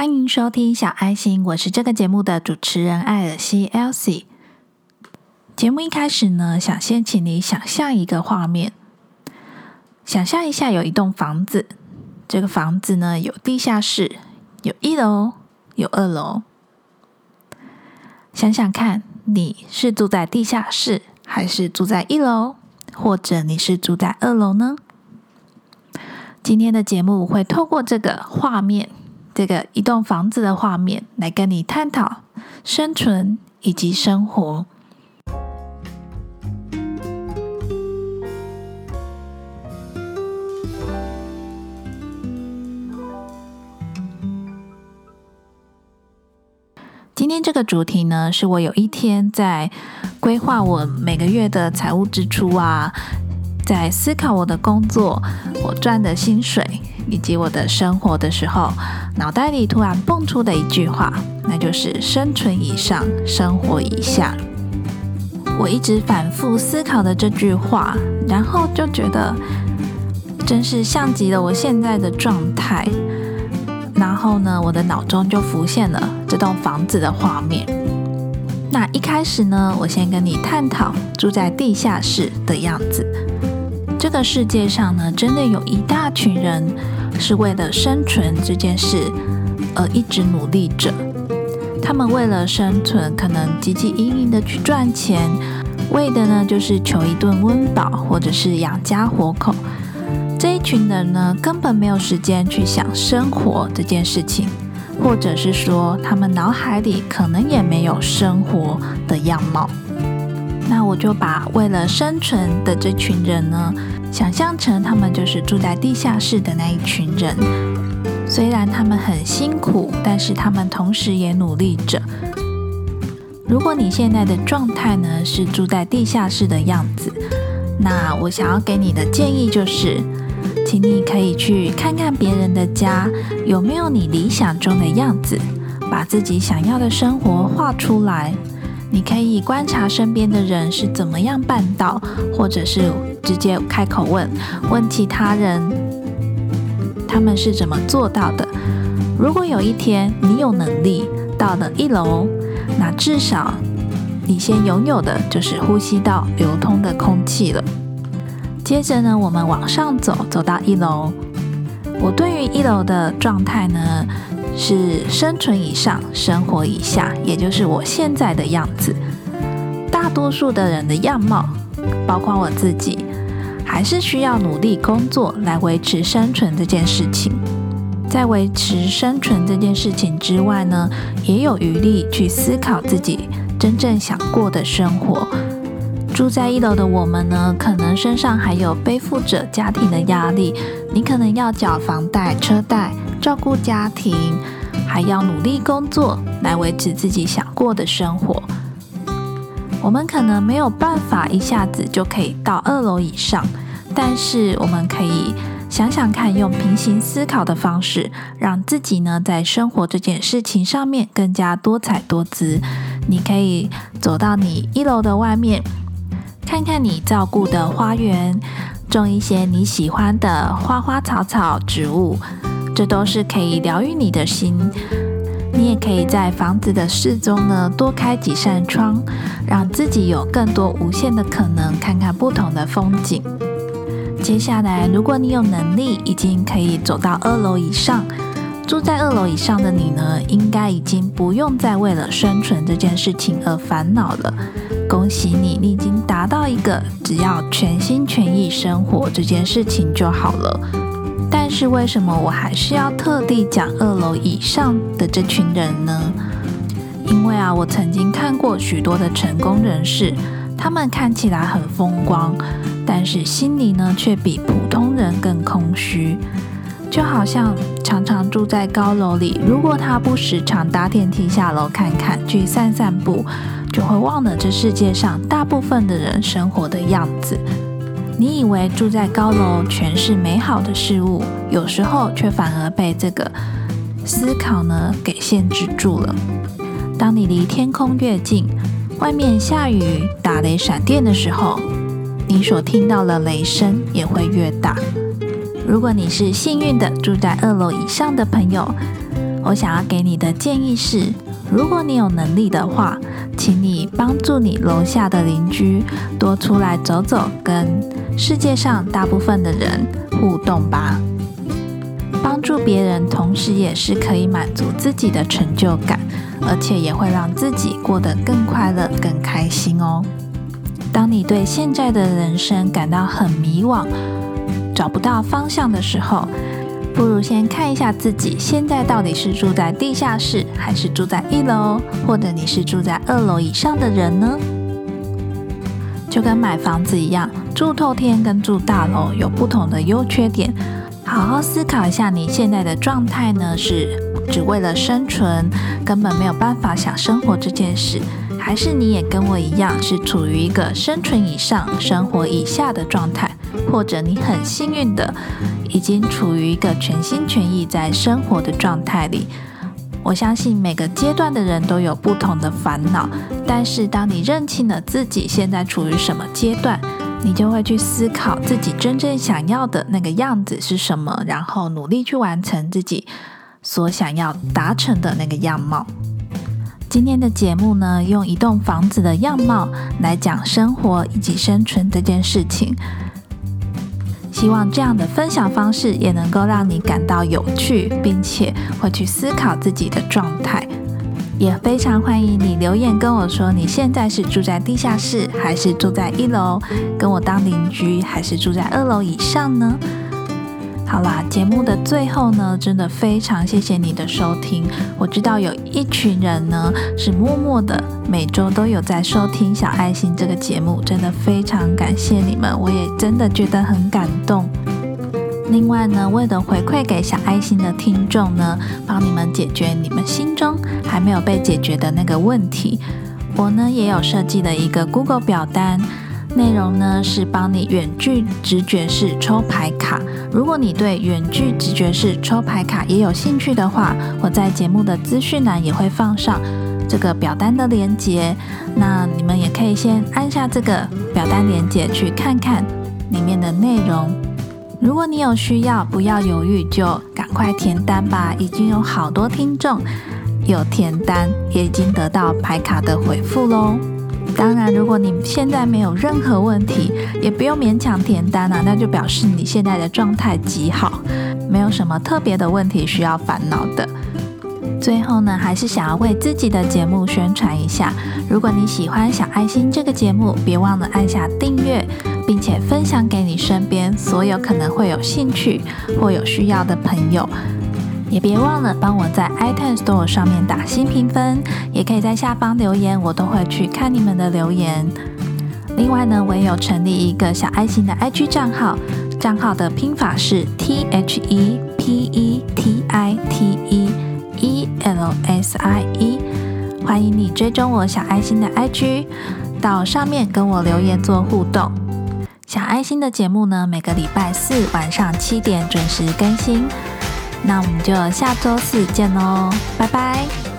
欢迎收听小爱心，我是这个节目的主持人艾尔西 （Elsie）。节目一开始呢，想先请你想象一个画面，想象一下有一栋房子，这个房子呢有地下室，有一楼，有二楼。想想看，你是住在地下室，还是住在一楼，或者你是住在二楼呢？今天的节目会透过这个画面，这个一栋房子的画面，来跟你探讨生存以及生活。今天这个主题呢，是我有一天在规划我每个月的财务支出啊，在思考我的工作、我赚的薪水以及我的生活的时候，脑袋里突然蹦出的一句话，那就是“生存以上，生活以下”。我一直反复思考的这句话，然后就觉得，真是像极了我现在的状态。然后呢，我的脑中就浮现了这栋房子的画面。那一开始呢，我先跟你探讨住在地下室的样子。这个世界上呢，真的有一大群人是为了生存这件事而一直努力着。他们为了生存，可能汲汲营营的去赚钱，为的呢就是求一顿温饱，或者是养家活口。这一群人呢，根本没有时间去想生活这件事情，或者是说，他们脑海里可能也没有生活的样貌。那我就把为了生存的这群人呢，想象成他们就是住在地下室的那一群人。虽然他们很辛苦，但是他们同时也努力着。如果你现在的状态呢，是住在地下室的样子，那我想要给你的建议就是。请你可以去看看别人的家有没有你理想中的样子，把自己想要的生活画出来。你可以观察身边的人是怎么样办到，或者是直接开口问问其他人，他们是怎么做到的。如果有一天你有能力到了一楼，那至少你先拥有的就是呼吸到流通的空气了。接着呢，我们往上走，走到一楼。我对于一楼的状态呢，是生存以上，生活以下，也就是我现在的样子。大多数的人的样貌，包括我自己，还是需要努力工作来维持生存这件事情。在维持生存这件事情之外呢，也有余力去思考自己真正想过的生活。住在一楼的我们呢，可能身上还有背负着家庭的压力，你可能要缴房贷、车贷，照顾家庭，还要努力工作来维持自己想过的生活。我们可能没有办法一下子就可以到二楼以上，但是我们可以想想看，用平行思考的方式，让自己呢在生活这件事情上面更加多彩多姿。你可以走到你一楼的外面。看看你照顾的花园，种一些你喜欢的花花草草植物，这都是可以疗愈你的心。你也可以在房子的四周呢多开几扇窗，让自己有更多无限的可能，看看不同的风景。接下来，如果你有能力，已经可以走到二楼以上，住在二楼以上的你呢，应该已经不用再为了生存这件事情而烦恼了。恭喜你，你已经达到一个只要全心全意生活这件事情就好了。但是为什么我还是要特地讲二楼以上的这群人呢？因为啊，我曾经看过许多的成功人士，他们看起来很风光，但是心里呢却比普通人更空虚。就好像常常住在高楼里，如果他不时常搭电梯下楼看看，去散散步。就会忘了这世界上大部分的人生活的样子。你以为住在高楼全是美好的事物，有时候却反而被这个思考呢给限制住了。当你离天空越近，外面下雨、打雷、闪电的时候，你所听到的雷声也会越大。如果你是幸运的住在二楼以上的朋友，我想要给你的建议是：如果你有能力的话，请你帮助你楼下的邻居多出来走走，跟世界上大部分的人互动吧。帮助别人，同时也是可以满足自己的成就感，而且也会让自己过得更快乐、更开心哦。当你对现在的人生感到很迷惘，找不到方向的时候，不如先看一下自己现在到底是住在地下室，还是住在一楼，或者你是住在二楼以上的人呢？就跟买房子一样，住透天跟住大楼有不同的优缺点。好好思考一下，你现在的状态呢？是只为了生存，根本没有办法想生活这件事，还是你也跟我一样，是处于一个生存以上、生活以下的状态？或者你很幸运的，已经处于一个全心全意在生活的状态里？我相信每个阶段的人都有不同的烦恼，但是当你认清了自己现在处于什么阶段，你就会去思考自己真正想要的那个样子是什么，然后努力去完成自己所想要达成的那个样貌。今天的节目呢，用一栋房子的样貌来讲生活以及生存这件事情。希望这样的分享方式也能够让你感到有趣，并且会去思考自己的状态。也非常欢迎你留言跟我说，你现在是住在地下室，还是住在一楼，跟我当邻居，还是住在二楼以上呢？好啦，节目的最后呢，真的非常谢谢你的收听。我知道有一群人呢是默默的，每周都有在收听小爱心这个节目，真的非常感谢你们，我也真的觉得很感动。另外呢，为了回馈给小爱心的听众呢，帮你们解决你们心中还没有被解决的那个问题，我呢也有设计了一个 Google 表单，内容呢是帮你远距直觉式抽牌卡。如果你对远距直觉式抽牌卡也有兴趣的话，我在节目的资讯栏也会放上这个表单的链接，那你们也可以先按下这个表单链接去看看里面的内容。如果你有需要，不要犹豫，就赶快填单吧！已经有好多听众有填单，也已经得到排卡的回复喽。当然，如果你现在没有任何问题，也不用勉强填单了，那就表示你现在的状态极好，没有什么特别的问题需要烦恼的。最后呢，还是想要为自己的节目宣传一下。如果你喜欢小爱心这个节目，别忘了按下订阅，并且分享给你身边所有可能会有兴趣或有需要的朋友。也别忘了帮我在 iTunes Store 上面打新评分，也可以在下方留言，我都会去看你们的留言。另外呢，我也有成立一个小爱心的 IG 账号，账号的拼法是 T H E P E T I T E。E L S I E，欢迎你追踪我小爱心的 IG，到上面跟我留言做互动。小爱心的节目呢，每个礼拜四晚上七点准时更新。那我们就下周四见喽，拜拜。